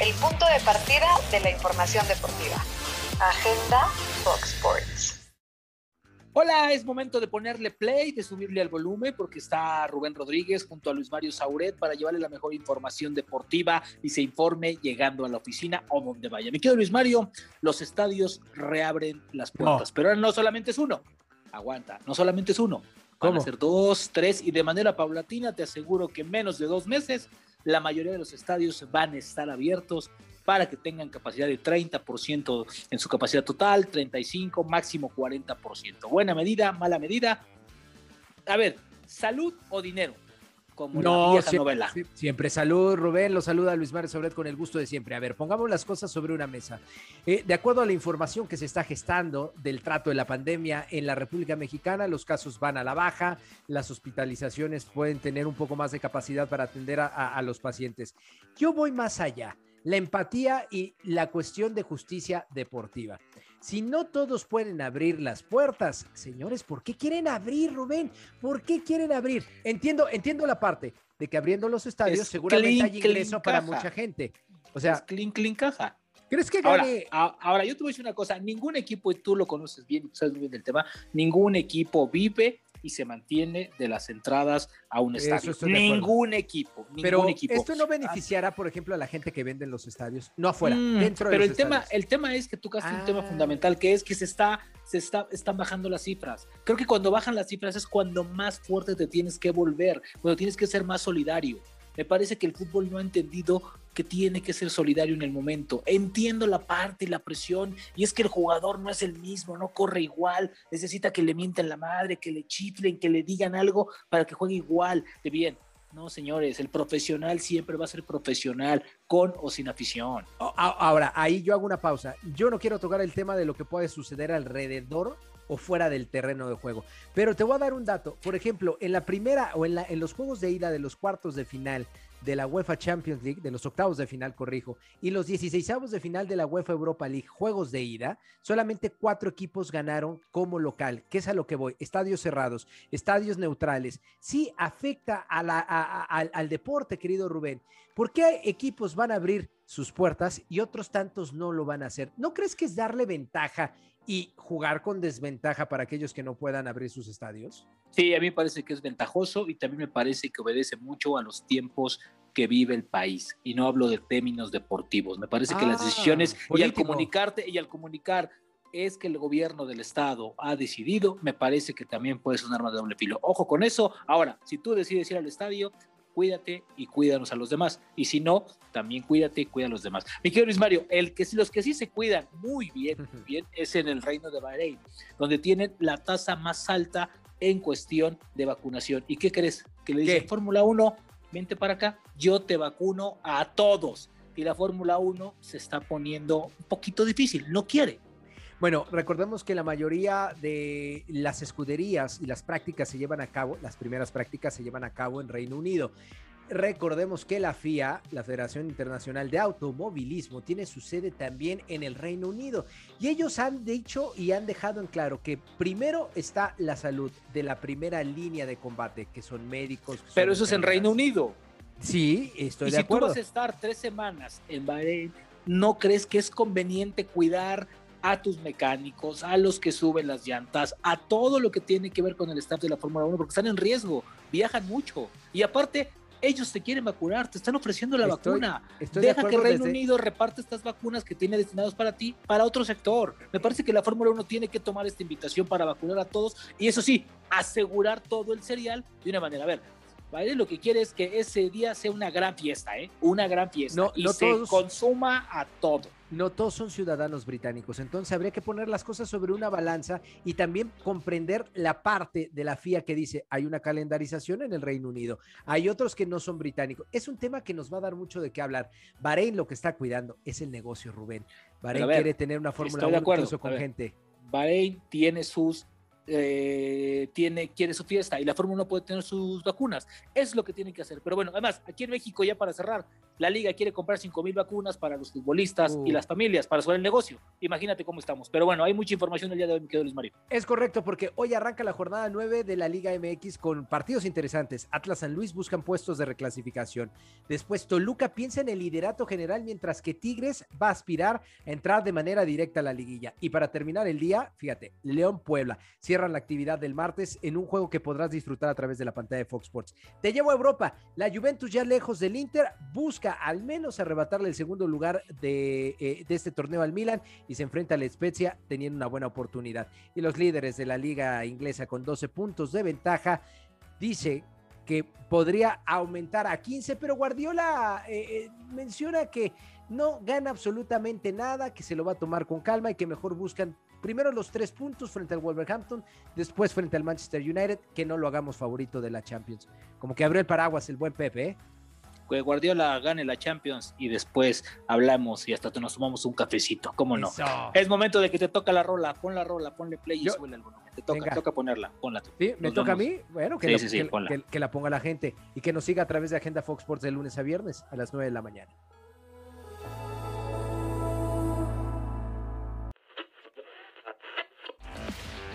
el punto de partida de la información deportiva. Agenda Fox Sports. Hola, es momento de ponerle play, de subirle al volumen, porque está Rubén Rodríguez junto a Luis Mario Sauret para llevarle la mejor información deportiva y se informe llegando a la oficina o donde vaya. Mi querido Luis Mario, los estadios reabren las puertas, pero ahora no solamente es uno. Aguanta, no solamente es uno. Van a ser dos, tres y de manera paulatina te aseguro que en menos de dos meses la mayoría de los estadios van a estar abiertos para que tengan capacidad de 30% en su capacidad total, 35, máximo 40%. Buena medida, mala medida. A ver, salud o dinero como no, la vieja siempre, novela. Siempre salud, Rubén, lo saluda Luis Mario Sobret con el gusto de siempre. A ver, pongamos las cosas sobre una mesa. Eh, de acuerdo a la información que se está gestando del trato de la pandemia en la República Mexicana, los casos van a la baja, las hospitalizaciones pueden tener un poco más de capacidad para atender a, a, a los pacientes. Yo voy más allá, la empatía y la cuestión de justicia deportiva. Si no todos pueden abrir las puertas, señores, ¿por qué quieren abrir, Rubén? ¿Por qué quieren abrir? Entiendo, entiendo la parte de que abriendo los estadios es seguramente clean, hay ingreso para caja. mucha gente. O sea, es clean, clean caja. ¿Crees que gane? Ahora, ahora, yo te voy a decir una cosa, ningún equipo, y tú lo conoces bien, sabes muy bien del tema, ningún equipo vive y se mantiene de las entradas a un estadio. Ningún equipo, ningún pero equipo. esto no beneficiará, por ejemplo, a la gente que vende en los estadios, no afuera, mm, dentro Pero de el tema, el tema es que tú ah. un tema fundamental, que es que se está, se está, están bajando las cifras. Creo que cuando bajan las cifras es cuando más fuerte te tienes que volver, cuando tienes que ser más solidario. Me parece que el fútbol no ha entendido que tiene que ser solidario en el momento. Entiendo la parte y la presión, y es que el jugador no es el mismo, no corre igual, necesita que le mienten la madre, que le chiflen, que le digan algo para que juegue igual de bien. No, señores, el profesional siempre va a ser profesional, con o sin afición. Ahora, ahí yo hago una pausa. Yo no quiero tocar el tema de lo que puede suceder alrededor o fuera del terreno de juego. Pero te voy a dar un dato. Por ejemplo, en la primera o en, la, en los juegos de ida de los cuartos de final de la UEFA Champions League, de los octavos de final, corrijo, y los 16 de final de la UEFA Europa League, juegos de ida, solamente cuatro equipos ganaron como local, que es a lo que voy, estadios cerrados, estadios neutrales. Sí afecta al, al deporte, querido Rubén. ¿Por qué equipos van a abrir sus puertas y otros tantos no lo van a hacer? ¿No crees que es darle ventaja y jugar con desventaja para aquellos que no puedan abrir sus estadios? Sí, a mí me parece que es ventajoso y también me parece que obedece mucho a los tiempos que vive el país. Y no hablo de términos deportivos. Me parece ah, que las decisiones político. y al comunicarte y al comunicar es que el gobierno del estado ha decidido, me parece que también puede ser un arma de doble filo. Ojo con eso. Ahora, si tú decides ir al estadio, cuídate y cuídanos a los demás. Y si no, también cuídate y cuida a los demás. Mi querido Luis Mario, el que, los que sí se cuidan muy bien, muy bien, es en el reino de Bahrein, donde tienen la tasa más alta en cuestión de vacunación. ¿Y qué crees? Que le dicen Fórmula 1, vente para acá, yo te vacuno a todos. Y la Fórmula 1 se está poniendo un poquito difícil, no quiere. Bueno, recordemos que la mayoría de las escuderías y las prácticas se llevan a cabo, las primeras prácticas se llevan a cabo en Reino Unido. Recordemos que la FIA, la Federación Internacional de Automovilismo, tiene su sede también en el Reino Unido. Y ellos han dicho y han dejado en claro que primero está la salud de la primera línea de combate, que son médicos. Que Pero son eso es en Reino Unido. Sí, estoy y de si acuerdo. tú vas a estar tres semanas en Bahrein, ¿no crees que es conveniente cuidar a tus mecánicos, a los que suben las llantas, a todo lo que tiene que ver con el staff de la Fórmula 1, porque están en riesgo, viajan mucho. Y aparte, ellos te quieren vacunar, te están ofreciendo la Estoy- vacuna. estoy de Deja que acuerdo Reino desde- Unido reparte estas vacunas que tiene destinadas para ti, para otro sector. Me parece que la Fórmula 1 tiene que tomar esta invitación para vacunar a todos y eso sí, asegurar todo el serial de una manera. A ver, ¿vale? lo que quiere es que ese día sea una gran fiesta, ¿eh? Una gran fiesta. No, y no se todos- consuma a todo. No todos son ciudadanos británicos, entonces habría que poner las cosas sobre una balanza y también comprender la parte de la FIA que dice hay una calendarización en el Reino Unido, hay otros que no son británicos. Es un tema que nos va a dar mucho de qué hablar. Bahrein lo que está cuidando es el negocio, Rubén. Bahrein ver, quiere tener una Fórmula de 1 acuerdo, incluso a con ver. gente. Bahrein tiene sus eh, tiene, quiere su fiesta y la Fórmula 1 puede tener sus vacunas. Es lo que tiene que hacer. Pero bueno, además, aquí en México, ya para cerrar, la liga quiere comprar 5 mil vacunas para los futbolistas y las familias, para subir el negocio. Imagínate cómo estamos. Pero bueno, hay mucha información el día de hoy, mi querido Luis Mario. Es correcto, porque hoy arranca la jornada 9 de la Liga MX con partidos interesantes. Atlas San Luis buscan puestos de reclasificación. Después Toluca piensa en el liderato general, mientras que Tigres va a aspirar a entrar de manera directa a la liguilla. Y para terminar el día, fíjate, León Puebla cierran la actividad del martes en un juego que podrás disfrutar a través de la pantalla de Fox Sports. Te llevo a Europa. La Juventus ya lejos del Inter busca al menos arrebatarle el segundo lugar de, eh, este torneo al Milan y se enfrenta a la Spezia teniendo una buena oportunidad. Y los líderes de la liga inglesa con 12 puntos de ventaja dice que podría aumentar a 15, pero Guardiola eh, eh, menciona que no gana absolutamente nada, que se lo va a tomar con calma y que mejor buscan primero los tres puntos frente al Wolverhampton, después frente al Manchester United, que no lo hagamos favorito de la Champions. Como que abrió el paraguas el buen Pepe, ¿eh? que Guardiola gane la Champions y después hablamos y hasta nos tomamos un cafecito, ¿cómo no? Es momento de que te toca la rola, pon la rola, ponle play y suele alguno. Te toca, toca ponerla, ponla tú. Sí, me toca a mí, bueno, que, la, que, la ponga la gente y que nos siga a través de Agenda Fox Sports de lunes a viernes a las 9 de la mañana.